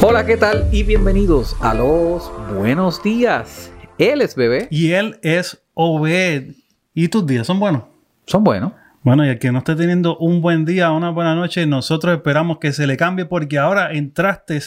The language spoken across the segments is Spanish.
Hola, ¿qué tal? Y bienvenidos a los buenos días. Él es bebé. Y él es Obed. ¿Y tus días son buenos? Son buenos. Bueno, y el que no esté teniendo un buen día una buena noche, nosotros esperamos que se le cambie porque ahora entraste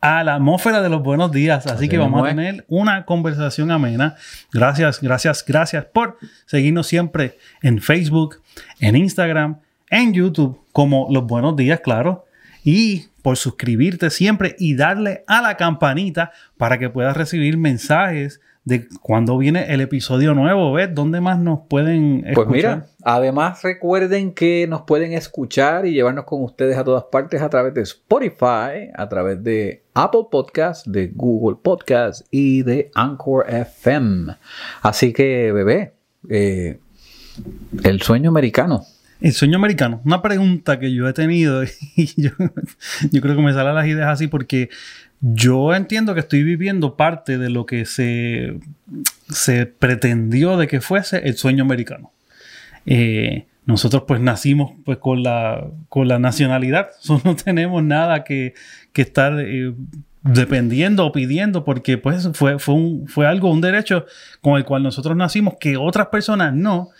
a la atmósfera de los buenos días. Así, Así que vamos a tener una conversación amena. Gracias, gracias, gracias por seguirnos siempre en Facebook, en Instagram, en YouTube, como los buenos días, claro. Y por suscribirte siempre y darle a la campanita para que puedas recibir mensajes de cuando viene el episodio nuevo. ¿Ves? ¿Dónde más nos pueden escuchar? Pues mira, además recuerden que nos pueden escuchar y llevarnos con ustedes a todas partes a través de Spotify, a través de Apple Podcasts, de Google Podcasts y de Anchor FM. Así que, bebé, eh, el sueño americano. El sueño americano, una pregunta que yo he tenido y yo, yo creo que me salen las ideas así porque yo entiendo que estoy viviendo parte de lo que se, se pretendió de que fuese el sueño americano. Eh, nosotros pues nacimos pues con la, con la nacionalidad, so, no tenemos nada que, que estar eh, dependiendo o pidiendo porque pues fue, fue, un, fue algo, un derecho con el cual nosotros nacimos que otras personas no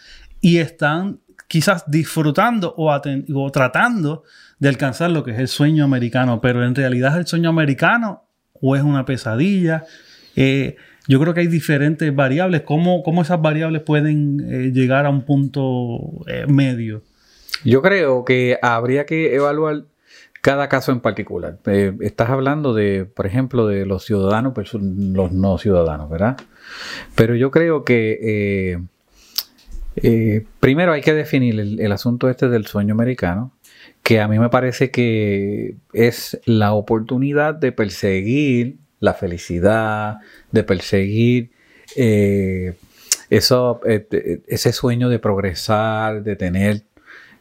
y están quizás disfrutando o, tratando de alcanzar lo que es el sueño americano, pero en realidad es el sueño americano o es una pesadilla. Eh, yo creo que hay diferentes variables. ¿Cómo, cómo esas variables pueden eh, llegar a un punto eh, medio? Yo creo que habría que evaluar cada caso en particular. Estás hablando de, por ejemplo, de los ciudadanos versus los no ciudadanos, ¿verdad? Pero yo creo que eh, primero hay que definir el, asunto este del sueño americano, que a mí me parece que es la oportunidad de perseguir la felicidad, de perseguir eh, eh, eh, ese sueño de progresar, de tener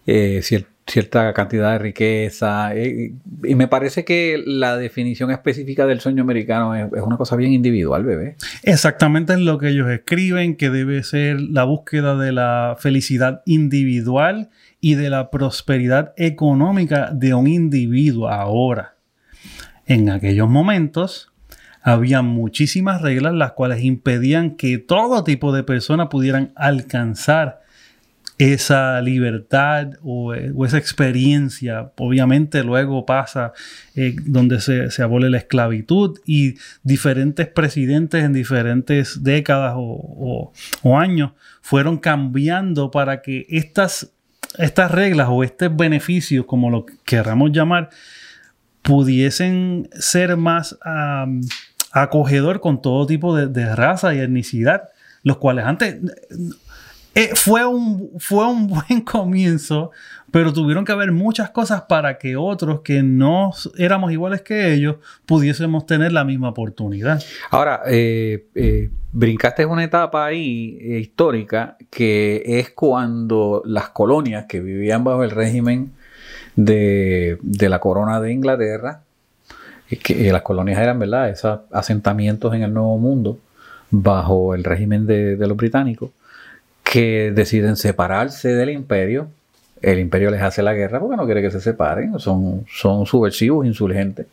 eh, cier- cierta cantidad de riqueza. eh, y me parece que la definición específica del sueño americano es, una cosa bien individual, bebé. Exactamente es lo que ellos escriben, que debe ser la búsqueda de la felicidad individual y de la prosperidad económica de un individuo ahora. En aquellos momentos había muchísimas reglas las cuales impedían que todo tipo de personas pudieran alcanzar esa libertad o, esa experiencia. Obviamente luego pasa eh, donde se, se abole la esclavitud y diferentes presidentes en diferentes décadas o, años fueron cambiando para que estas, estas reglas o estos beneficios, como lo querramos llamar, pudiesen ser más acogedor con todo tipo de, de raza y etnicidad, los cuales antes eh, fue, un, fue un buen comienzo, pero tuvieron que haber muchas cosas para que otros que no éramos iguales que ellos pudiésemos tener la misma oportunidad. Ahora, eh, eh, brincaste una etapa ahí eh, histórica que es cuando las colonias que vivían bajo el régimen de, de la corona de Inglaterra, y que eh, las colonias eran, ¿verdad?, esos asentamientos en el Nuevo Mundo bajo el régimen de los británicos, que deciden separarse del imperio. El imperio les hace la guerra porque no quiere que se separen, son, son subversivos, insurgentes.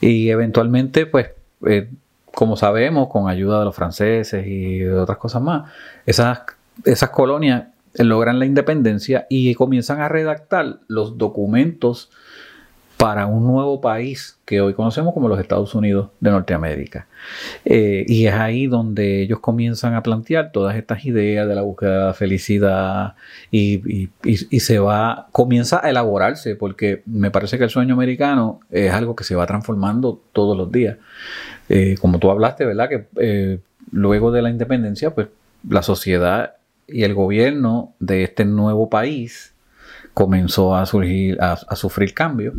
Y eventualmente, pues, eh, como sabemos, con ayuda de los franceses y de otras cosas más, esas, esas colonias logran la independencia y comienzan a redactar los documentos para un nuevo país que hoy conocemos como los Estados Unidos de Norteamérica. Eh, y es ahí donde ellos comienzan a plantear todas estas ideas de la búsqueda de la felicidad y, se va, comienza a elaborarse, porque me parece que el sueño americano es algo que se va transformando todos los días. Eh, como tú hablaste, ¿verdad? Que eh, luego de la independencia, pues la sociedad y el gobierno de este nuevo país comenzó a surgir, a, sufrir cambios.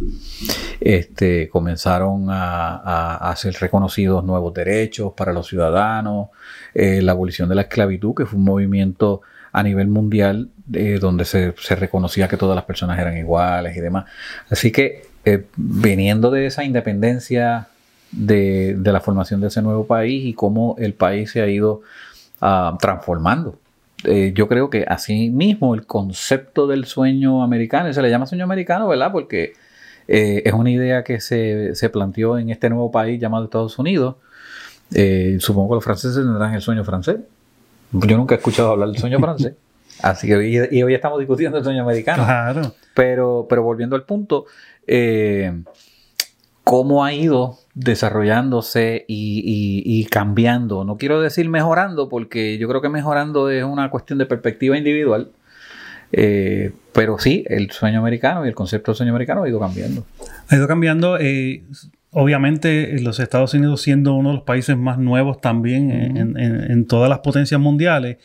Este, comenzaron a, a- ser reconocidos nuevos derechos para los ciudadanos, eh, la abolición de la esclavitud, que fue un movimiento a nivel mundial eh, donde se, reconocía que todas las personas eran iguales y demás. Así que eh, viniendo de esa independencia de, de la formación de ese nuevo país y cómo el país se ha ido ah, transformando. Eh, yo creo que así mismo el concepto del sueño americano, y se le llama sueño americano, ¿verdad? Porque Eh, es una idea que se, se, planteó en este nuevo país llamado Estados Unidos. Eh, supongo que los franceses tendrán el sueño francés. Yo nunca he escuchado hablar del sueño francés. Así que y, hoy estamos discutiendo el sueño americano. Claro. Pero, pero volviendo al punto, eh, ¿cómo ha ido desarrollándose y, cambiando? No quiero decir mejorando, porque yo creo que mejorando es una cuestión de perspectiva individual. Eh, pero sí, el sueño americano y el concepto del sueño americano ha ido cambiando. Ha ido cambiando. Eh, obviamente, los Estados Unidos siendo uno de los países más nuevos también en, todas las potencias mundiales.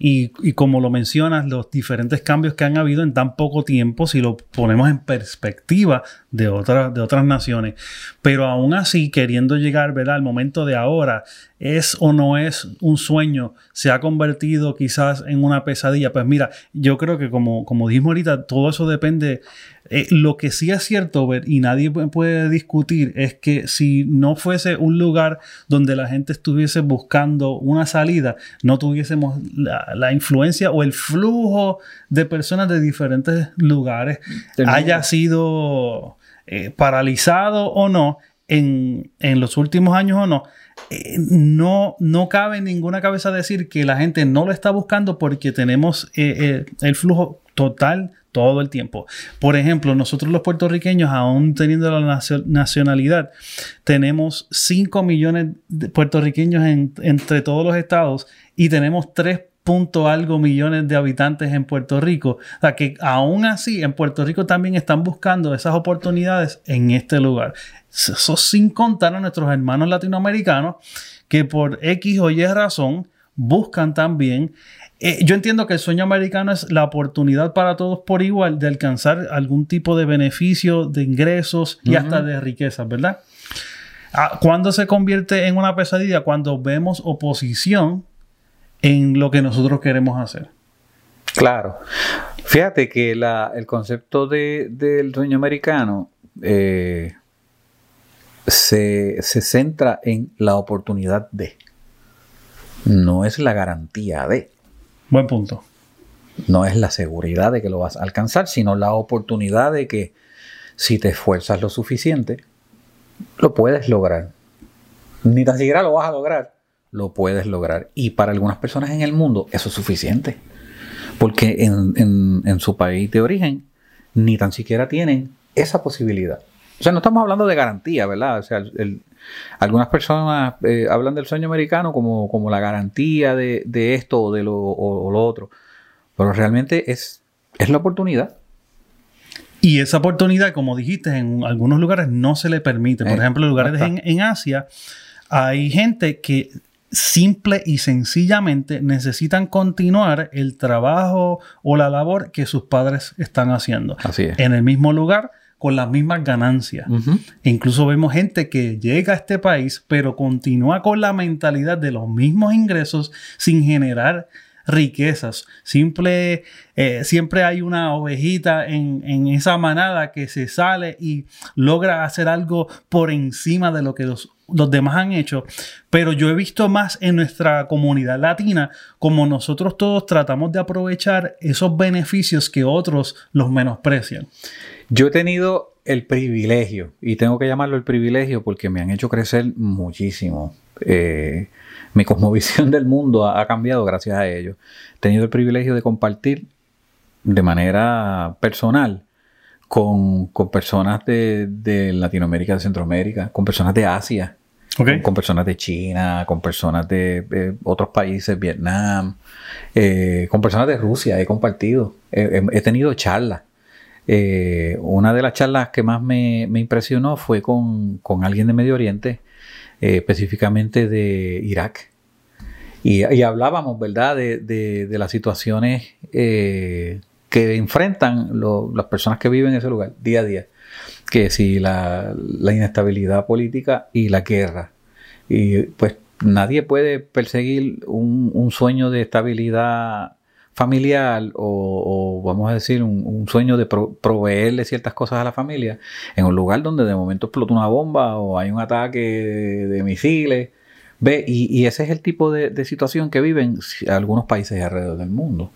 Y, como lo mencionas, los diferentes cambios que han habido en tan poco tiempo, si lo ponemos en perspectiva de, otras de otras naciones. Pero aún así, queriendo llegar ¿verdad? al momento de ahora, ¿es o no es un sueño? ¿Se ha convertido quizás en una pesadilla? Pues mira, yo creo que como, como dijimos ahorita, todo eso depende eh, lo que sí es cierto, ver, y nadie puede discutir, es que si no fuese un lugar donde la gente estuviese buscando una salida, no tuviésemos la, influencia o el flujo de personas de diferentes lugares, haya sido eh, paralizado o no, en, los últimos años o no, eh, no, no cabe en ninguna cabeza decir que la gente no lo está buscando porque tenemos el flujo total todo el tiempo. Por ejemplo, nosotros los puertorriqueños, aún teniendo la nacionalidad, tenemos 5 millones de puertorriqueños entre todos los estados y tenemos 3 punto algo millones de habitantes en Puerto Rico. O sea que aún así en Puerto Rico también están buscando esas oportunidades en este lugar. Eso sin contar a nuestros hermanos latinoamericanos que por X o Y razón buscan también eh, yo entiendo que el sueño americano es la oportunidad para todos por igual de alcanzar algún tipo de beneficio, de ingresos y hasta de riquezas, ¿verdad? Ah, ¿Cuándo se convierte en una pesadilla? Cuando vemos oposición en lo que nosotros queremos hacer. Claro. Fíjate que el concepto del sueño americano eh, se, se centra en la oportunidad de. No es la garantía de. Buen punto. No es la seguridad de que lo vas a alcanzar, sino la oportunidad de que si te esfuerzas lo suficiente, lo puedes lograr. Ni tan siquiera lo vas a lograr, lo puedes lograr. Y para algunas personas en el mundo eso es suficiente. Porque en, su país de origen ni tan siquiera tienen esa posibilidad. O sea, no estamos hablando de garantía, ¿verdad? O sea, el, algunas personas eh, hablan del sueño americano como, como la garantía de, esto o de lo, lo, otro, pero realmente es, es la oportunidad. Y esa oportunidad, como dijiste, en algunos lugares no se le permite. Por eh, ejemplo, en lugares en, en Asia hay gente que simple y sencillamente necesitan continuar el trabajo o la labor que sus padres están haciendo. Así es. En el mismo lugar, con las mismas ganancias. incluso vemos gente que llega a este país, pero continúa con la mentalidad de los mismos ingresos sin generar riquezas. Simple, eh, siempre hay una ovejita en, esa manada que se sale y logra hacer algo por encima de lo que los, los demás han hecho. Pero yo he visto más en nuestra comunidad latina como nosotros todos tratamos de aprovechar esos beneficios que otros los menosprecian. Yo he tenido el privilegio, y tengo que llamarlo el privilegio porque me han hecho crecer muchísimo. Eh, mi cosmovisión del mundo ha, cambiado gracias a ello. He tenido el privilegio de compartir de manera personal con, personas de, Latinoamérica, de Centroamérica, con personas de Asia, con, personas de China, con personas de otros países, Vietnam, eh, con personas de Rusia. He compartido, he tenido charlas eh, una de las charlas que más me, impresionó fue con, alguien de Medio Oriente, eh, específicamente de Irak. Y, hablábamos, ¿verdad?, de, las situaciones que enfrentan las personas que viven en ese lugar día a día. Que si la, inestabilidad política y la guerra. Y pues nadie puede perseguir un, un sueño de estabilidad familiar o, vamos a decir un, sueño de proveerle ciertas cosas a la familia en un lugar donde de momento explota una bomba o hay un ataque de, misiles, Ve, y, ese es el tipo de, situación que viven algunos países alrededor del mundo.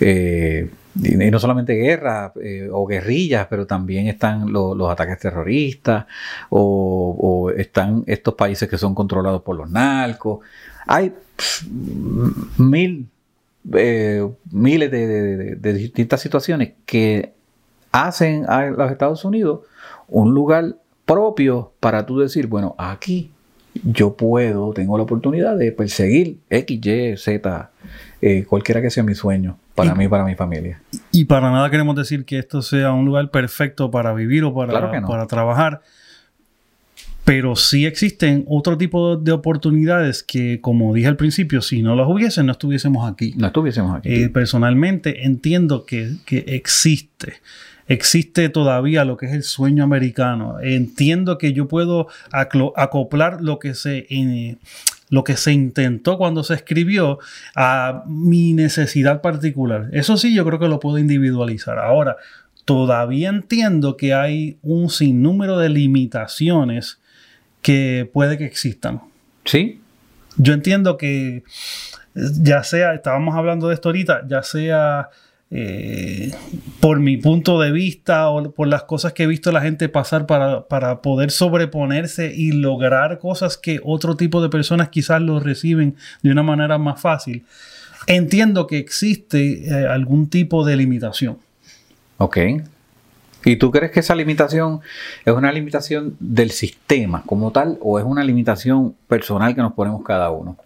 Eh, y no solamente guerras eh, o guerrillas, pero también están los ataques terroristas o, están estos países que son controlados por los narcos. Hay mil, eh, miles de, distintas situaciones que hacen a los Estados Unidos un lugar propio para tú decir, bueno, aquí yo puedo, tengo la oportunidad de perseguir X, Y, Z, eh, cualquiera que sea mi sueño, para mí y para mi familia. Y para nada queremos decir que esto sea un lugar perfecto para vivir o para, para trabajar. Pero sí existen otro tipo de oportunidades que, como dije al principio, si no las hubiesen, no estuviésemos aquí. No estuviésemos aquí. Eh, personalmente entiendo que, que existe existe todavía lo que es el sueño americano. Entiendo que yo puedo acoplar lo que se, lo que se intentó cuando se escribió a mi necesidad particular. Eso sí, yo creo que lo puedo individualizar. Ahora, todavía entiendo que hay un sinnúmero de limitaciones que puede que existan. Sí. Yo entiendo que ya sea, estábamos hablando de esto ahorita, ya sea eh, por mi punto de vista o por las cosas que he visto la gente pasar para, poder sobreponerse y lograr cosas que otro tipo de personas quizás lo reciben de una manera más fácil, entiendo que existe eh, algún tipo de limitación. Ok. ¿Y tú crees que esa limitación es una limitación del sistema como tal o es una limitación personal que nos ponemos cada uno?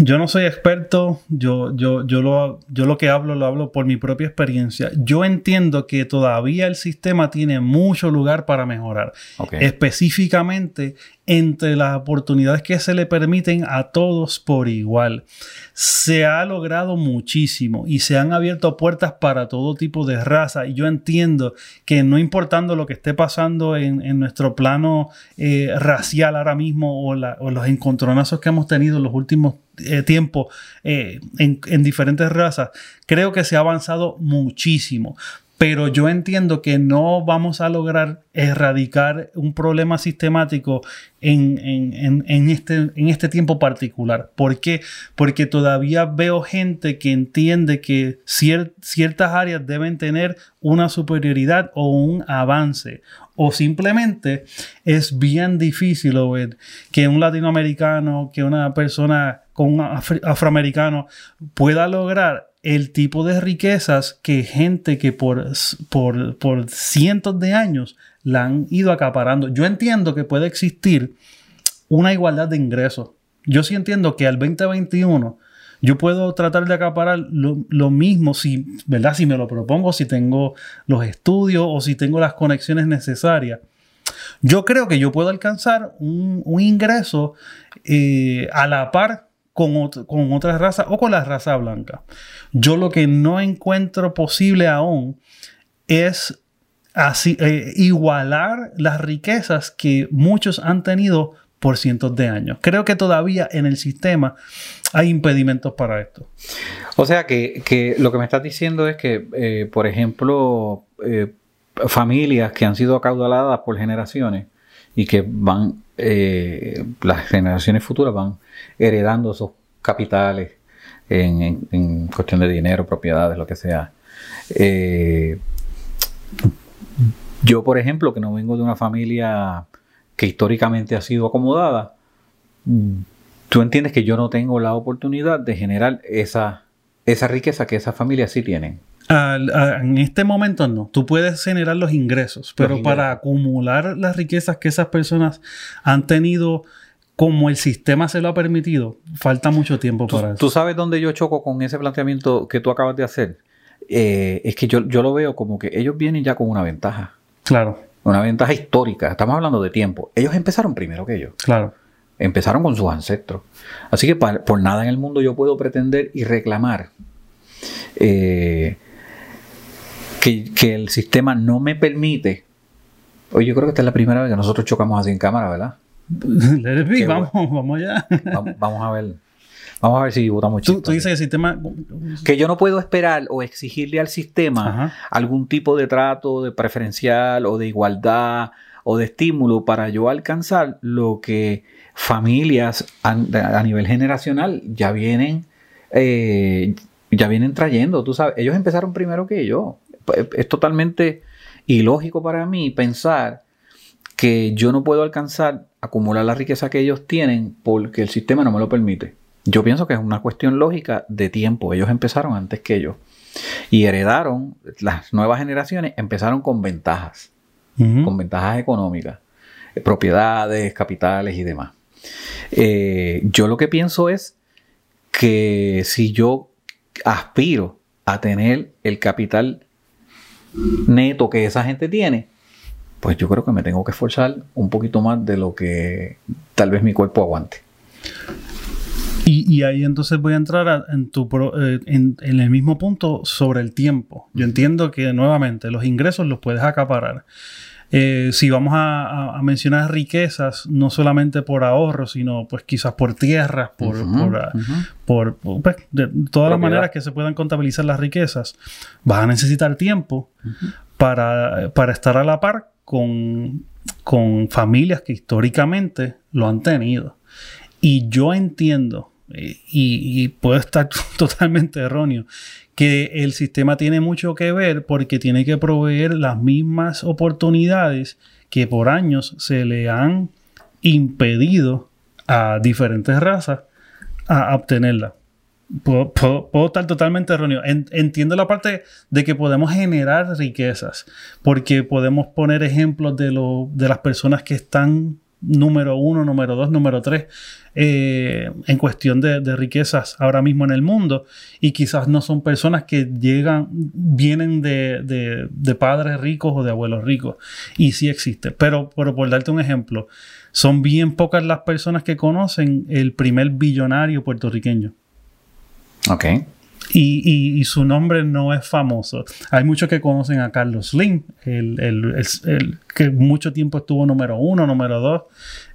Yo no soy experto, yo, yo, yo, lo, yo lo que hablo lo hablo por mi propia experiencia. Yo entiendo que todavía el sistema tiene mucho lugar para mejorar. Específicamente entre las oportunidades que se le permiten a todos por igual. Se ha logrado muchísimo y se han abierto puertas para todo tipo de raza. Y yo entiendo que no importando lo que esté pasando en, nuestro plano eh, racial ahora mismo o, los encontronazos que hemos tenido en los últimos eh, tiempos eh, en, en diferentes razas, creo que se ha avanzado muchísimo pero yo entiendo que no vamos a lograr erradicar un problema sistemático en, este, en este tiempo particular. ¿Por qué? Porque todavía veo gente que entiende que ciertas áreas deben tener una superioridad o un avance. O simplemente es bien difícil ver que un latinoamericano, que una persona con afroamericano pueda lograr el tipo de riquezas que gente que por, por, por, cientos de años la han ido acaparando. Yo entiendo que puede existir una igualdad de ingresos. Yo sí entiendo que al 2021 yo puedo tratar de acaparar lo, mismo si, ¿verdad? Si me lo propongo, si tengo los estudios o si tengo las conexiones necesarias. Yo creo que yo puedo alcanzar un, ingreso eh, a la par con, con otras razas o con la raza blanca. Yo lo que no encuentro posible aún es eh, igualar las riquezas que muchos han tenido por cientos de años. Creo que todavía en el sistema hay impedimentos para esto. O sea que, lo que me estás diciendo es que, eh, por ejemplo, eh, familias que han sido acaudaladas por generaciones y que van, las generaciones futuras van heredando esos capitales en, cuestión de dinero, propiedades, lo que sea. Eh, yo, por ejemplo, que no vengo de una familia que históricamente ha sido acomodada, tú entiendes que yo no tengo la oportunidad de generar esa, esa riqueza que esas familias sí tienen. en este momento no. Tú puedes generar los ingresos, pero para acumular las riquezas que esas personas han tenido como el sistema se lo ha permitido, falta mucho tiempo para eso. ¿Tú sabes dónde yo choco con ese planteamiento que tú acabas de hacer? Eh, es que yo, yo lo veo como que ellos vienen ya con una ventaja. Claro. Una ventaja histórica. Estamos hablando de tiempo. Ellos empezaron primero que ellos. Claro. Empezaron con sus ancestros. Así que por nada en el mundo yo puedo pretender y reclamar eh, que, que el sistema no me permite. Oye, yo creo que esta es la primera vez que nosotros chocamos así en cámara, ¿verdad? vamos, vamos allá. Vamos, a ver. Vamos a ver si votamos ¿Tú, tú dices que el sistema... Que yo no puedo esperar o exigirle al sistema algún tipo de trato de preferencial o de igualdad o de estímulo para yo alcanzar lo que familias a, nivel generacional ya vienen, eh, ya vienen trayendo. Tú sabes, ellos empezaron primero que yo. Es totalmente ilógico para mí pensar que yo no puedo alcanzar acumular la riqueza que ellos tienen porque el sistema no me lo permite. Yo pienso que es una cuestión lógica de tiempo. Ellos empezaron antes que yo. Y heredaron, las nuevas generaciones empezaron con ventajas, con ventajas económicas, eh, propiedades, capitales y demás. Eh, yo lo que pienso es que si yo aspiro a tener el capital neto que esa gente tiene, pues yo creo que me tengo que esforzar un poquito más de lo que tal vez mi cuerpo aguante. Y, ahí entonces voy a entrar en, tu eh, en, el mismo punto sobre el tiempo. Yo entiendo que nuevamente los ingresos los puedes acaparar. Eh, si vamos a, mencionar riquezas, no solamente por ahorro, sino pues quizás por tierras, por, por, ah, pues, de todas las maneras que se puedan contabilizar las riquezas, vas a necesitar tiempo para, para, estar a la par con, con familias que históricamente lo han tenido. Y yo entiendo y, puede estar totalmente erróneo, que el sistema tiene mucho que ver porque tiene que proveer las mismas oportunidades que por años se le han impedido a diferentes razas a obtenerla. Puedo, estar totalmente erróneo. entiendo la parte de que podemos generar riquezas, porque podemos poner ejemplos de, lo, de las personas que están número uno, número dos, número tres eh, en cuestión de, riquezas ahora mismo en el mundo y quizás no son personas que llegan, vienen de, padres ricos o de abuelos ricos y sí existe. Pero, pero por darte un ejemplo, son bien pocas las personas que conocen el primer billonario puertorriqueño. Ok. Y, su nombre no es famoso. Hay muchos que conocen a Carlos Slim, el, que mucho tiempo estuvo número uno, número dos,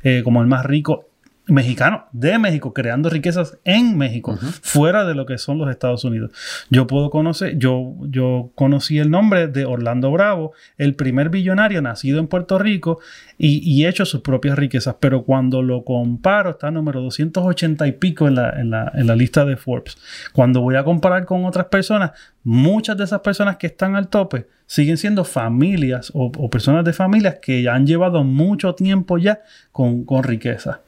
eh, como el más rico mexicano de México, creando riquezas en México, fuera de lo que son los Estados Unidos. Yo puedo conocer, yo, yo conocí el nombre de Orlando Bravo, el primer billonario nacido en Puerto Rico y, hecho sus propias riquezas, pero cuando lo comparo, está número 280 y pico en la, en la, en la lista de Forbes. Cuando voy a comparar con otras personas, muchas de esas personas que están al tope, siguen siendo familias o, personas de familias que han llevado mucho tiempo ya con, riqueza.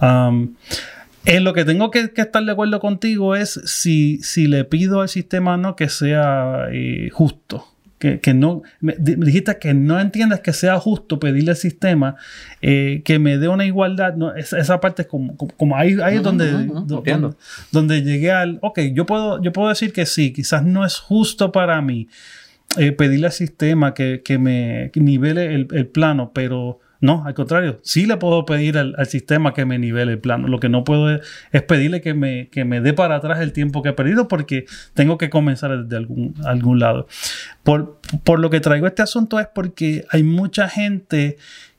en lo que tengo que, estar de acuerdo contigo es si, si le pido al sistema no que sea eh, justo. Que, no, me, dijiste que no entiendas que sea justo pedirle al sistema eh, que me dé una igualdad. No, esa, parte es como, como, ahí, ahí es donde, donde, llegué al, ok, yo puedo, yo puedo decir que sí, quizás no es justo para mí, eh, pedirle al sistema que, me nivele el, plano, pero no, al contrario, sí le puedo pedir al, sistema que me nivele el plano. Lo que no puedo es, pedirle que me, que me dé para atrás el tiempo que he perdido porque tengo que comenzar desde algún, algún lado. Por, lo que traigo este asunto es porque hay mucha gente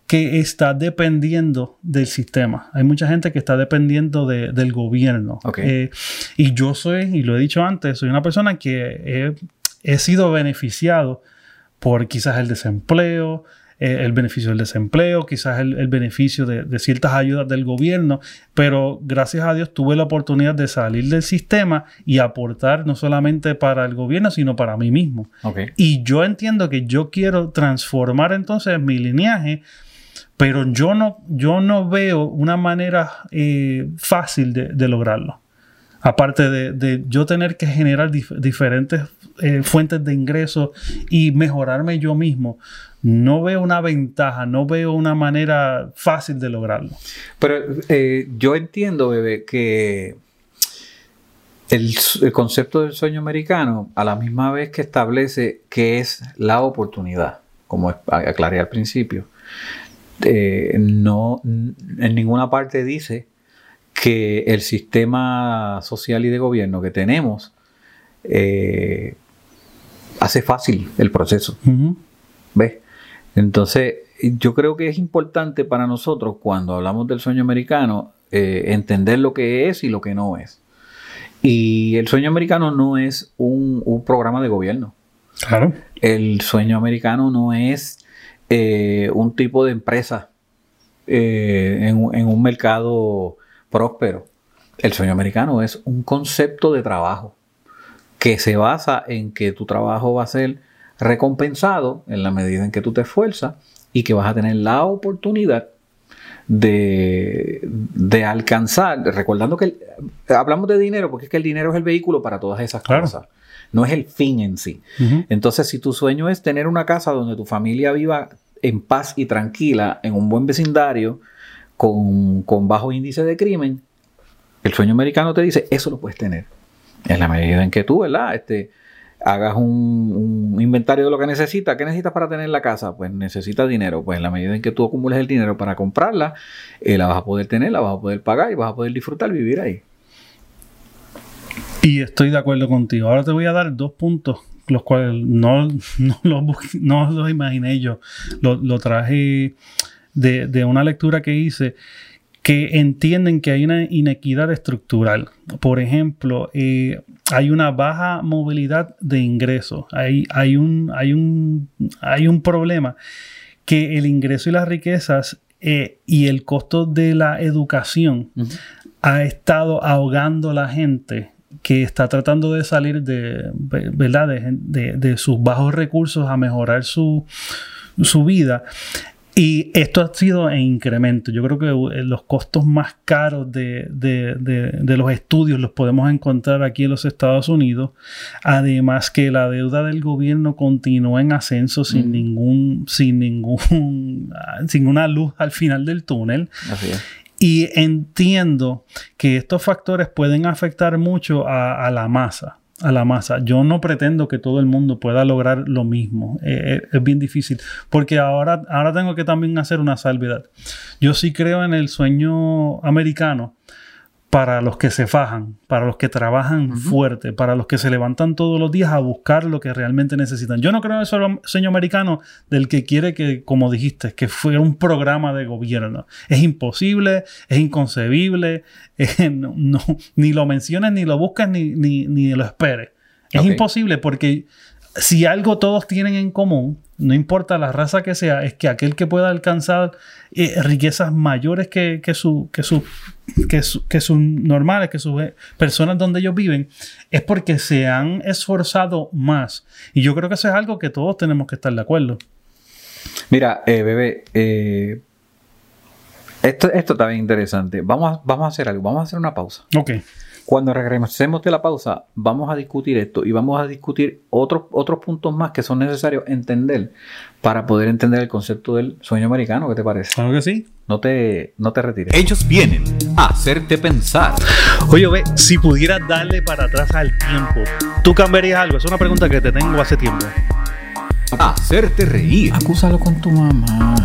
que está dependiendo del sistema. Hay mucha gente que está dependiendo del gobierno. Eh, y yo soy, y lo he dicho antes, soy una persona que he he sido beneficiado por quizás el desempleo, eh, el beneficio del desempleo, quizás el, beneficio de, ciertas ayudas del gobierno, pero gracias a Dios tuve la oportunidad de salir del sistema y aportar no solamente para el gobierno, sino para mí mismo. Y yo entiendo que yo quiero transformar entonces mi lineaje pero yo no, yo no veo una manera eh, fácil de, lograrlo. Aparte de, yo tener que generar diferentes eh, fuentes de ingresos y mejorarme yo mismo, no veo una ventaja, no veo una manera fácil de lograrlo. Pero eh, yo entiendo, bebé, que el, concepto del sueño americano, a la misma vez que establece que es la oportunidad, como aclaré al principio, eh, no en ninguna parte dice que el sistema social y de gobierno que tenemos hace fácil el proceso. ¿Ves? Entonces, yo creo que es importante para nosotros cuando hablamos del sueño americano eh, entender lo que es y lo que no es. Y el sueño americano no es un, programa de gobierno. Claro. El sueño americano no es eh, un tipo de empresa eh, en, en un mercado próspero. El sueño americano es un concepto de trabajo que se basa en que tu trabajo va a ser recompensado en la medida en que tú te esfuerzas y que vas a tener la oportunidad de, alcanzar, recordando que hablamos de dinero porque es que el dinero es el vehículo para todas esas cosas, no es el fin en sí. Entonces, si tu sueño es tener una casa donde tu familia viva en paz y tranquila, en un buen vecindario, con, con bajo índice de crimen, el sueño americano te dice, eso lo puedes tener. En la medida en que tú, ¿verdad? Este, hagas un, inventario de lo que necesitas. ¿Qué necesitas para tener la casa? Pues necesitas dinero. Pues en la medida en que tú acumules el dinero para comprarla, eh, la vas a poder tener, la vas a poder pagar y vas a poder disfrutar vivir ahí. Y estoy de acuerdo contigo. Ahora te voy a dar dos puntos, los cuales no, no, los, imaginé yo. Lo, traje de, de una lectura que hice que entienden que hay una inequidad estructural. Por ejemplo, eh, hay una baja movilidad de ingresos. Hay, hay, un, hay, un, hay un problema que el ingreso y las riquezas eh, y el costo de la educación ha estado ahogando a la gente que está tratando de salir de, ¿verdad? de, sus bajos recursos a mejorar su, su vida. Y esto ha sido en incremento. Yo creo que eh, los costos más caros de, los estudios los podemos encontrar aquí en los Estados Unidos. Además que la deuda del gobierno continúa en ascenso sin mm. ningún, sin ningún, sin una luz al final del túnel. Y entiendo que estos factores pueden afectar mucho a la masa a la masa. Yo no pretendo que todo el mundo pueda lograr lo mismo. Eh, eh, es bien difícil. Porque ahora, ahora tengo que también hacer una salvedad. Yo sí creo en el sueño americano para los que se fajan, para los que trabajan fuerte, para los que se levantan todos los días a buscar lo que realmente necesitan. Yo no creo en el sueño americano del que quiere que, como dijiste, que fuera un programa de gobierno. Es imposible, es inconcebible, eh, no, ni lo menciones, ni lo buscas, ni, ni, lo esperes. Es imposible porque si algo todos tienen en común, no importa la raza que sea, es que aquel que pueda alcanzar eh, riquezas mayores que, que, su, que, su, que, que sus normales, que sus eh, personas donde ellos viven, es porque se han esforzado más. Y yo creo que eso es algo que todos tenemos que estar de acuerdo. Mira, eh, bebé, esto, esto está bien interesante. Vamos a, vamos a hacer algo, vamos a hacer una pausa. Ok. Cuando regresemos de la pausa, vamos a discutir esto y vamos a discutir otros, otros puntos más que son necesarios entender para poder entender el concepto del sueño americano. ¿Qué te parece? Claro que sí. No te, no te retires. Ellos vienen a hacerte pensar. Oye, ve, si pudieras darle para atrás al tiempo, ¿tú cambiarías algo? Es una pregunta que te tengo hace tiempo hacerte reír. Acúsalo con tu mamá.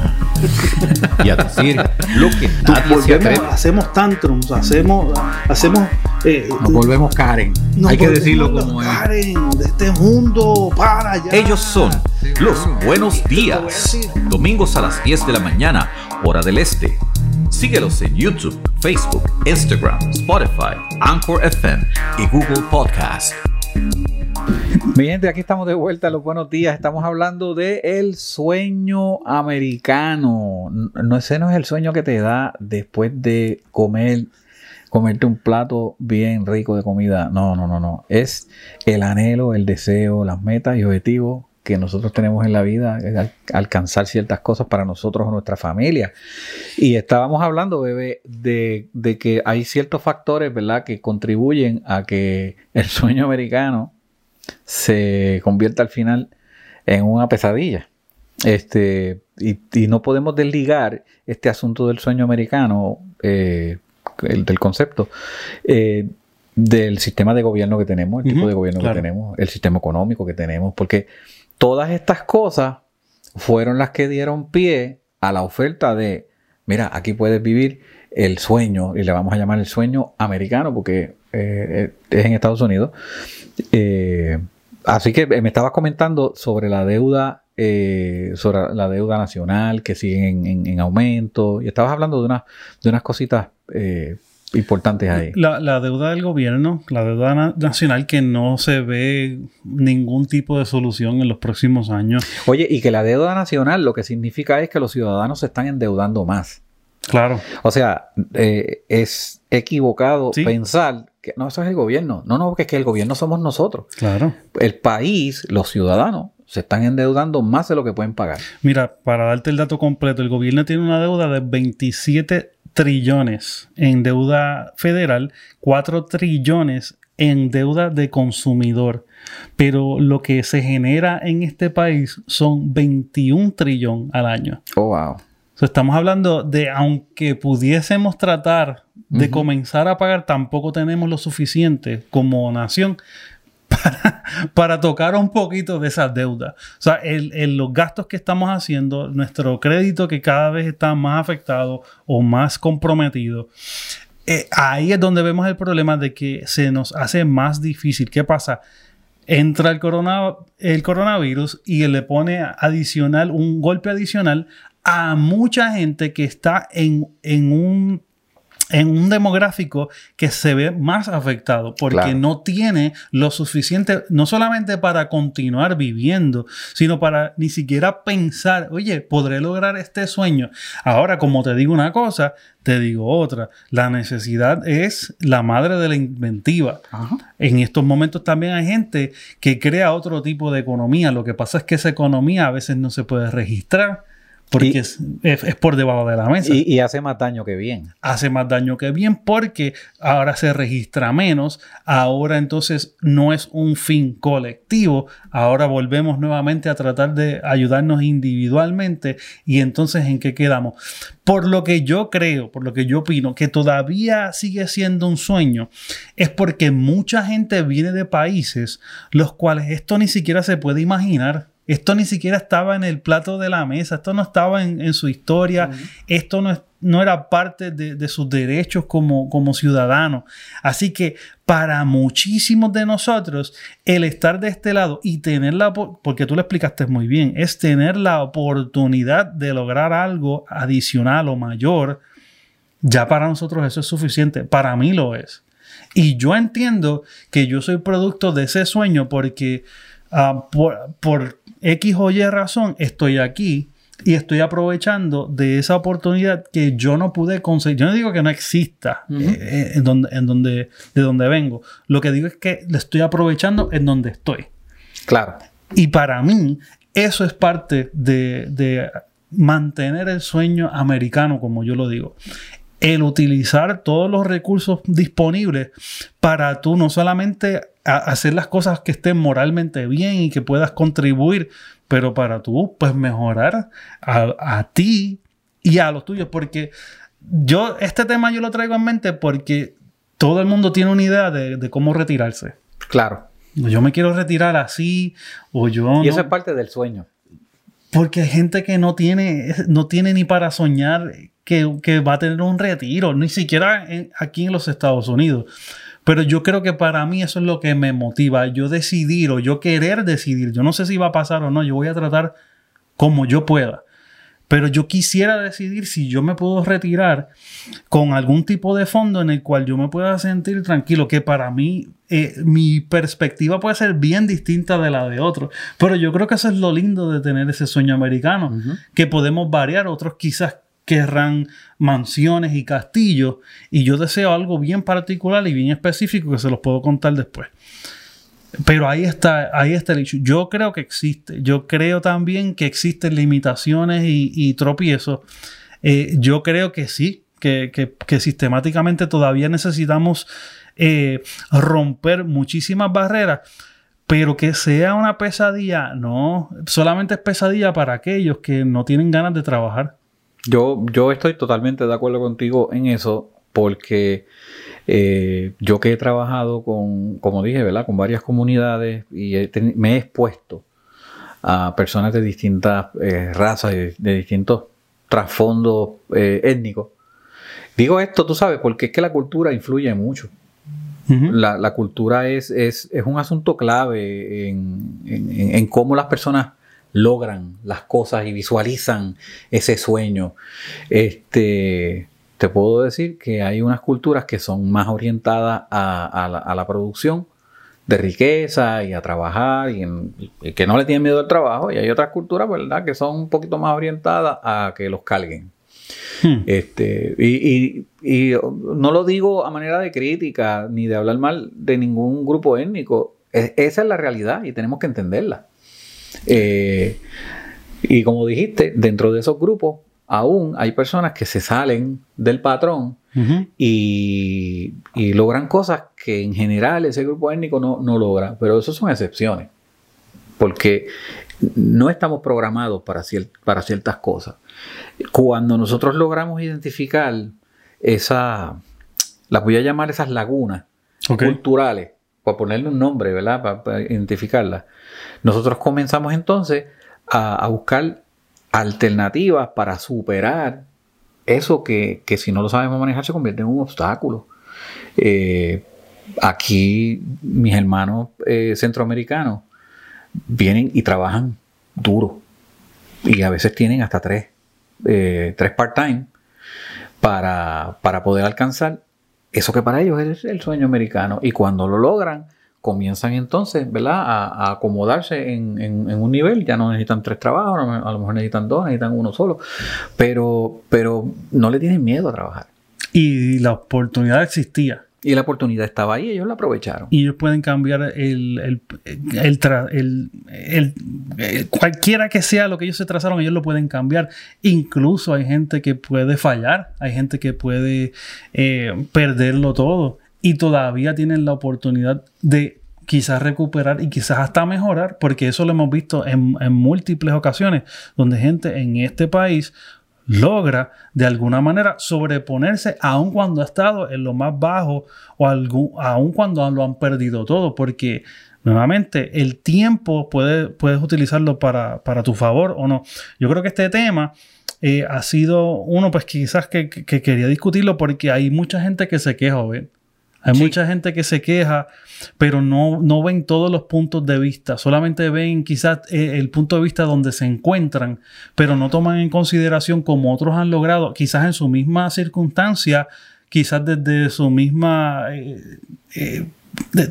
Y a decir lo que nadie se atreve. Hacemos tantrums, hacemos, hacemos. Eh, nos volvemos Karen. Hay que decirlo como Karen de este mundo para allá. Ellos son los buenos días. Domingos a las 10 de la mañana, hora del este. Síguelos en YouTube, Facebook, Instagram, Spotify, Anchor FM y Google Podcast. Mi gente, aquí estamos de vuelta. Los buenos días. Estamos hablando de el sueño americano. No, ese no es el sueño que te da después de comer, comerte un plato bien rico de comida. No, no, no, no. Es el anhelo, el deseo, las metas y objetivos que nosotros tenemos en la vida, alcanzar ciertas cosas para nosotros o nuestra familia. Y estábamos hablando, bebé, de, de que hay ciertos factores, ¿verdad?, que contribuyen a que el sueño americano se convierta al final en una pesadilla. Este, y, no podemos desligar este asunto del sueño americano, eh, el, del concepto, eh, del sistema de gobierno que tenemos, el tipo de gobierno que tenemos, el sistema económico que tenemos, porque todas estas cosas fueron las que dieron pie a la oferta de, mira, aquí puedes vivir el sueño, y le vamos a llamar el sueño americano, porque eh, es en Estados Unidos, eh, así que me estabas comentando sobre la deuda, eh, sobre la deuda nacional que sigue en, aumento, y estabas hablando de, una, de unas cositas eh, importantes ahí. La, la, deuda del gobierno, la deuda nacional que no se ve ningún tipo de solución en los próximos años. Oye, y que la deuda nacional lo que significa es que los ciudadanos se están endeudando más. Claro. O sea, eh, es equivocado pensar que no, eso es el gobierno. No, no, que es que el gobierno somos nosotros. Claro. El país, los ciudadanos, se están endeudando más de lo que pueden pagar. Mira, para darte el dato completo, el gobierno tiene una deuda de 27 trillones en deuda federal, 4 trillones en deuda de consumidor. Pero lo que se genera en este país son 21 trillón al año. Oh, wow estamos hablando de, aunque pudiésemos tratar de comenzar a pagar, tampoco tenemos lo suficiente como nación para, tocar un poquito de esas deudas. O sea, el, los gastos que estamos haciendo, nuestro crédito que cada vez está más afectado o más comprometido, eh, ahí es donde vemos el problema de que se nos hace más difícil. ¿Qué pasa? Entra el, corona, el coronavirus y le pone adicional, un golpe adicional a mucha gente que está en, un en un demográfico que se ve más afectado porque no tiene lo suficiente, no solamente para continuar viviendo, sino para ni siquiera pensar, oye, podré lograr este sueño. Ahora, como te digo una cosa, te digo otra. La necesidad es la madre de la inventiva. En estos momentos también hay gente que crea otro tipo de economía. Lo que pasa es que esa economía a veces no se puede registrar porque es, por debajo de la mesa. Y, hace más daño que bien. Hace más daño que bien porque ahora se registra menos, ahora entonces no es un fin colectivo, ahora volvemos nuevamente a tratar de ayudarnos individualmente y entonces en qué quedamos. Por lo que yo creo, por lo que yo opino, que todavía sigue siendo un sueño, es porque mucha gente viene de países los cuales esto ni siquiera se puede imaginar. Esto ni siquiera estaba en el plato de la mesa, esto no estaba en, su historia, esto no, no, era parte de, sus derechos como, como ciudadanos. Así que para muchísimos de nosotros, el estar de este lado y tener la, porque tú lo explicaste muy bien, es tener la oportunidad de lograr algo adicional o mayor, ya para nosotros eso es suficiente. Para mí lo es. Y yo entiendo que yo soy producto de ese sueño porque Ah, por, X o Y razón estoy aquí y estoy aprovechando de esa oportunidad que yo no pude conseguir. Yo no digo que no exista eh, eh, en, donde, en donde, de donde vengo. Lo que digo es que le estoy aprovechando en donde estoy. Claro. Y para mí, eso es parte de, de mantener el sueño americano, como yo lo digo el utilizar todos los recursos disponibles para tú no solamente hacer las cosas que estén moralmente bien y que puedas contribuir, pero para tú pues mejorar a, ti y a los tuyos, porque yo este tema yo lo traigo en mente porque todo el mundo tiene una idea de, cómo retirarse. Claro. Yo me quiero retirar así o yo... Y eso es parte del sueño. Porque hay gente que no tiene, no tiene ni para soñar que, va a tener un retiro, ni siquiera aquí en los Estados Unidos. Pero yo creo que para mí eso es lo que me motiva, yo decidir o yo querer decidir. Yo no sé si va a pasar o no, yo voy a tratar como yo pueda. Pero yo quisiera decidir si yo me puedo retirar con algún tipo de fondo en el cual yo me pueda sentir tranquilo, que para mí eh, mi perspectiva puede ser bien distinta de la de otros. Pero yo creo que eso es lo lindo de tener ese sueño americano, que podemos variar, otros quizás querrán mansiones y castillos y yo deseo algo bien particular y bien específico que se los puedo contar después. Pero ahí está, ahí está el hecho. Yo creo que existe. Yo creo también que existen limitaciones y, tropiezos. Eh, yo creo que sí, que, sistemáticamente todavía necesitamos eh, romper muchísimas barreras. Pero que sea una pesadilla, no, solamente es pesadilla para aquellos que no tienen ganas de trabajar. Yo, yo estoy totalmente de acuerdo contigo en eso porque eh, yo que he trabajado con, como dije, ¿verdad? Con varias comunidades y me he expuesto a personas de distintas eh, razas, de, de distintos trasfondos eh, étnicos. Digo esto, tú sabes, porque es que la cultura influye mucho. la, la, cultura es, es, es, un asunto clave en, en, en cómo las personas logran las cosas y visualizan ese sueño. Este, te puedo decir que hay unas culturas que son más orientadas a, la, producción de riqueza y a trabajar y, que no le tienen miedo al trabajo y hay otras culturas, ¿verdad?, que son un poquito más orientadas a que los carguen. Hmm. Este, y, no lo digo a manera de crítica ni de hablar mal de ningún grupo étnico. esa es la realidad y tenemos que entenderla. Eh, y como dijiste, dentro de esos grupos aún hay personas que se salen del patrón y, logran cosas que en general ese grupo étnico no, no logra, pero eso son excepciones, porque no estamos programados para, para ciertas cosas. Cuando nosotros logramos identificar esa, las voy a llamar esas lagunas culturales, para ponerle un nombre, ¿verdad? Para, identificarlas, nosotros comenzamos entonces a, buscar alternativas para superar eso que, si no lo sabemos manejar se convierte en un obstáculo. Eh, aquí mis hermanos eh, centroamericanos vienen y trabajan duro y a veces tienen hasta tres, eh, tres part-time para, para poder alcanzar eso que para ellos es el sueño americano y cuando lo logran comienzan entonces, ¿verdad? A, acomodarse en, un nivel, ya no necesitan tres trabajos, a lo mejor necesitan dos, necesitan uno solo, pero, pero no le tienen miedo a trabajar. Y la oportunidad existía. Y la oportunidad estaba ahí, ellos la aprovecharon. Y ellos pueden cambiar el, el, el, el, cualquiera que sea lo que ellos se trazaron, ellos lo pueden cambiar. Incluso hay gente que puede fallar, hay gente que puede eh, perderlo todo y todavía tienen la oportunidad de quizás recuperar y quizás hasta mejorar, porque eso lo hemos visto en, múltiples ocasiones, donde gente en este país logra de alguna manera sobreponerse aun cuando ha estado en lo más bajo o algún, aun cuando lo han perdido todo, porque nuevamente el tiempo puede, puedes utilizarlo para, tu favor o no. Yo creo que este tema eh, ha sido uno pues quizás que, que, quería discutirlo porque hay mucha gente que se queja, ¿ven? Hay mucha gente que se queja, pero no, no ven todos los puntos de vista. Solamente ven quizás eh, el punto de vista donde se encuentran, pero no toman en consideración como otros han logrado, quizás en su misma circunstancia, quizás desde su misma... Eh, eh,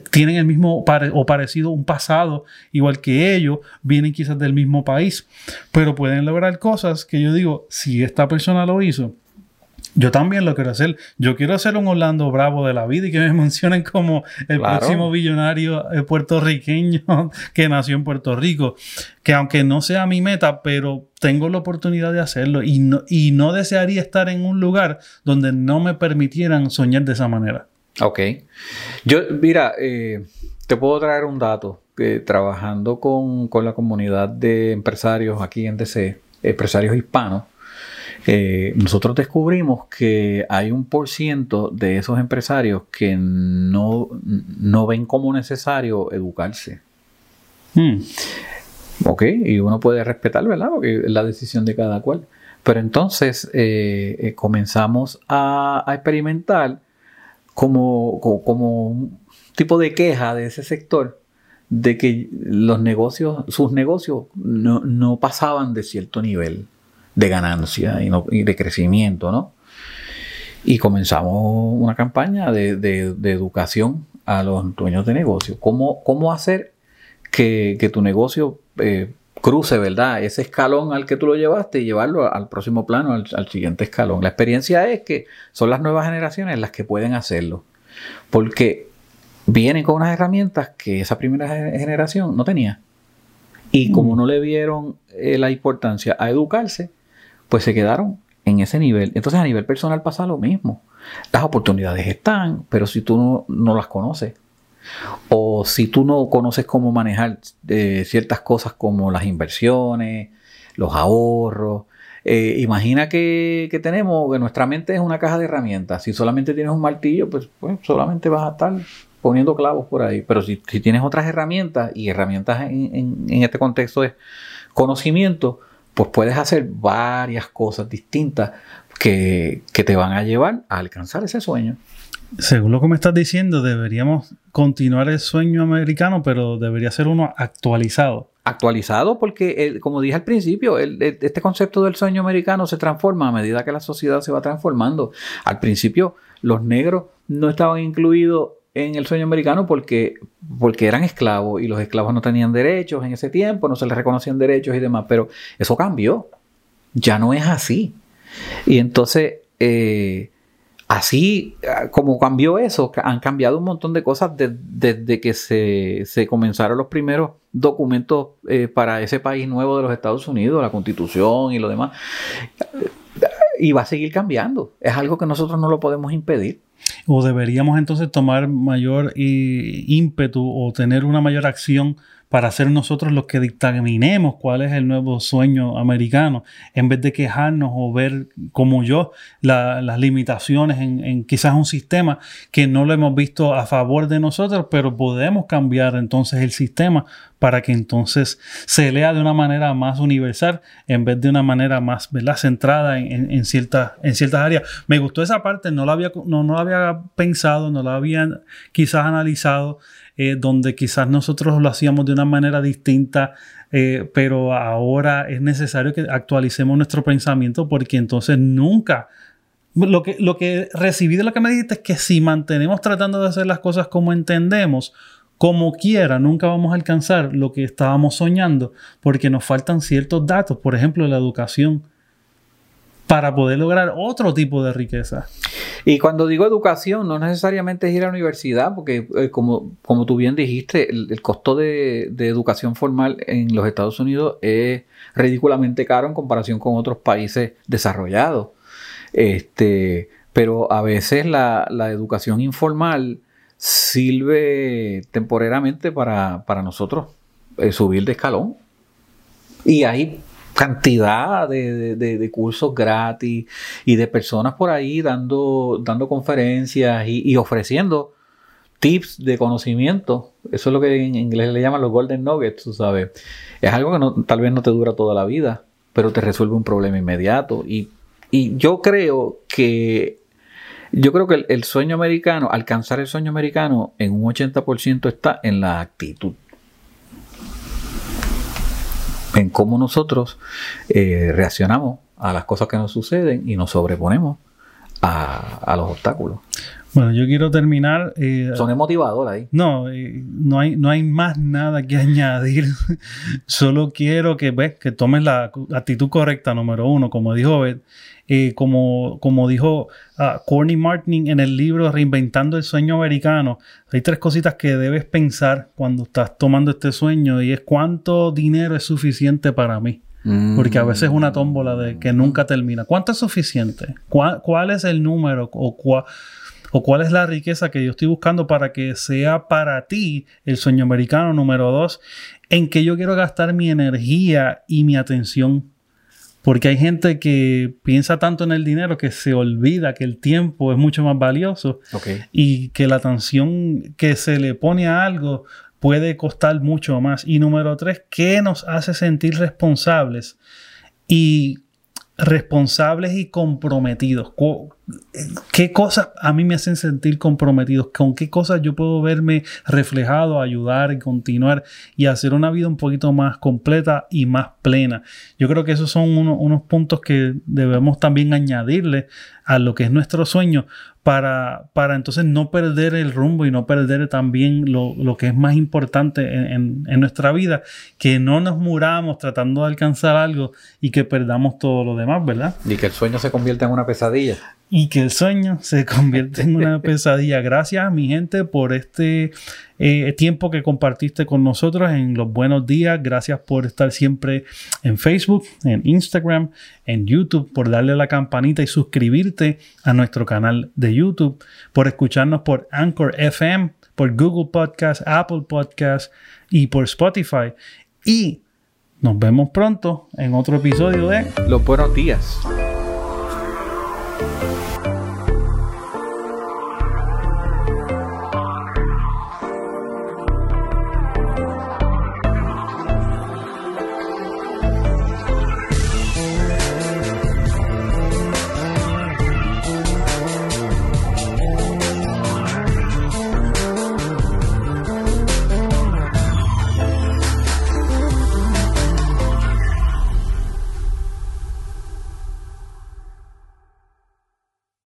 tienen el mismo o parecido un pasado igual que ellos, vienen quizás del mismo país, pero pueden lograr cosas que yo digo, si esta persona lo hizo, yo también lo quiero hacer. Yo quiero ser un Orlando Bravo de la vida y que me mencionen como el próximo billonario eh, puertorriqueño que nació en Puerto Rico. Que aunque no sea mi meta, pero tengo la oportunidad de hacerlo y no, y no desearía estar en un lugar donde no me permitieran soñar de esa manera. Ok. Yo, mira, eh, te puedo traer un dato. que trabajando con, con la comunidad de empresarios aquí en DC, empresarios hispanos, eh, nosotros descubrimos que hay un por ciento de esos empresarios que no, ven como necesario educarse. Hmm. Ok, y uno puede respetar, ¿verdad? Porque es la decisión de cada cual. Pero entonces eh, eh, comenzamos a, experimentar como, como, un tipo de queja de ese sector de que los negocios, sus negocios no, no pasaban de cierto nivel de ganancia y, de crecimiento, ¿no? Y comenzamos una campaña de, educación a los dueños de negocios. ¿Cómo, cómo hacer que, tu negocio eh, cruce, ¿verdad? Ese escalón al que tú lo llevaste y llevarlo al próximo plano, al, al, siguiente escalón. La experiencia es que son las nuevas generaciones las que pueden hacerlo. Porque vienen con unas herramientas que esa primera generación no tenía. Y como mm. no le vieron eh, la importancia a educarse, pues se quedaron en ese nivel. Entonces a nivel personal pasa lo mismo. Las oportunidades están, pero si tú no, las conoces, o si tú no conoces cómo manejar eh, ciertas cosas como las inversiones, los ahorros, eh, imagina que, tenemos, que nuestra mente es una caja de herramientas. Si solamente tienes un martillo, pues, pues solamente vas a estar poniendo clavos por ahí. Pero si, tienes otras herramientas, y herramientas en, en este contexto es conocimiento, pues puedes hacer varias cosas distintas que, te van a llevar a alcanzar ese sueño. Según lo que me estás diciendo, deberíamos continuar el sueño americano, pero debería ser uno actualizado. actualizado porque, como dije al principio, este concepto del sueño americano se transforma a medida que la sociedad se va transformando. Al principio, los negros no estaban incluidos en el sueño americano porque, porque eran esclavos y los esclavos no tenían derechos en ese tiempo, no se les reconocían derechos y demás, pero eso cambió. Ya no es así. Y entonces, eh, así como cambió eso, han cambiado un montón de cosas desde que se, comenzaron los primeros documentos eh, para ese país nuevo de los Estados Unidos, la constitución y lo demás. Y va a seguir cambiando. Es algo que nosotros no lo podemos impedir. O deberíamos entonces tomar mayor eh, ímpetu o tener una mayor acción para ser nosotros los que dictaminemos cuál es el nuevo sueño americano, en vez de quejarnos o ver como yo las limitaciones en, quizás un sistema que no lo hemos visto a favor de nosotros, pero podemos cambiar entonces el sistema para que entonces se lea de una manera más universal en vez de una manera más ¿verdad? centrada en, ciertas, en ciertas áreas. Me gustó esa parte, no la había, no, no la había pensado, no la había quizás analizado. Eh, donde quizás nosotros lo hacíamos de una manera distinta, eh, pero ahora es necesario que actualicemos nuestro pensamiento porque entonces nunca... Lo que, lo que recibí de lo que me dijiste es que si mantenemos tratando de hacer las cosas como entendemos, como quiera, nunca vamos a alcanzar lo que estábamos soñando porque nos faltan ciertos datos, por ejemplo, la educación para poder lograr otro tipo de riqueza. Y cuando digo educación, no necesariamente es ir a la universidad, porque eh, como, como tú bien dijiste, el, costo de, educación formal en los Estados Unidos es ridículamente caro en comparación con otros países desarrollados. Este, pero a veces la, educación informal sirve temporariamente para, nosotros eh, subir de escalón. Y hay cantidad de, cursos gratis y de personas por ahí dando, dando conferencias y, ofreciendo tips de conocimiento. Eso es lo que en inglés le llaman los golden nuggets, tú sabes. Es algo que no, tal vez no te dura toda la vida, pero te resuelve un problema inmediato. Y, yo creo que yo creo que el, sueño americano, alcanzar el sueño americano en un 80% está en la actitud en cómo nosotros eh, reaccionamos a las cosas que nos suceden y nos sobreponemos a, los obstáculos. Bueno, yo quiero terminar. Eh, Son motivadores ahí. No, eh, no, hay, no hay más nada que añadir. Solo quiero que ves que tomes la actitud correcta, número uno, como dijo Beth, eh, como, como dijo uh, Courtney Martin en el libro Reinventando el Sueño Americano, hay tres cositas que debes pensar cuando estás tomando este sueño y es cuánto dinero es suficiente para mí. Porque a veces es una tómbola de que nunca termina. ¿Cuánto es suficiente? ¿Cuál, es el número o, o cuál es la riqueza que yo estoy buscando para que sea para ti el sueño americano número dos? En que yo quiero gastar mi energía y mi atención porque hay gente que piensa tanto en el dinero que se olvida que el tiempo es mucho más valioso y que la atención que se le pone a algo puede costar mucho más. Y número tres, ¿qué nos hace sentir responsables? Y responsables y comprometidos. ¿Qué cosas a mí me hacen sentir comprometidos? ¿Con qué cosas yo puedo verme reflejado, ayudar y continuar y hacer una vida un poquito más completa y más plena? Yo creo que esos son unos puntos que debemos también añadirle a lo que es nuestro sueño para, para entonces no perder el rumbo y no perder también lo, que es más importante en, en, nuestra vida, que no nos muramos tratando de alcanzar algo y que perdamos todo lo demás, ¿verdad? Y que el sueño se convierta en una pesadilla y que el sueño se convierte en una pesadilla. Gracias, mi gente, por este eh, tiempo que compartiste con nosotros en los buenos días. Gracias por estar siempre en Facebook, en Instagram, en YouTube, por darle la campanita y suscribirte a nuestro canal de YouTube, por escucharnos por Anchor FM, por Google Podcast, Apple Podcast y por Spotify. Y nos vemos pronto en otro episodio de Los buenos días.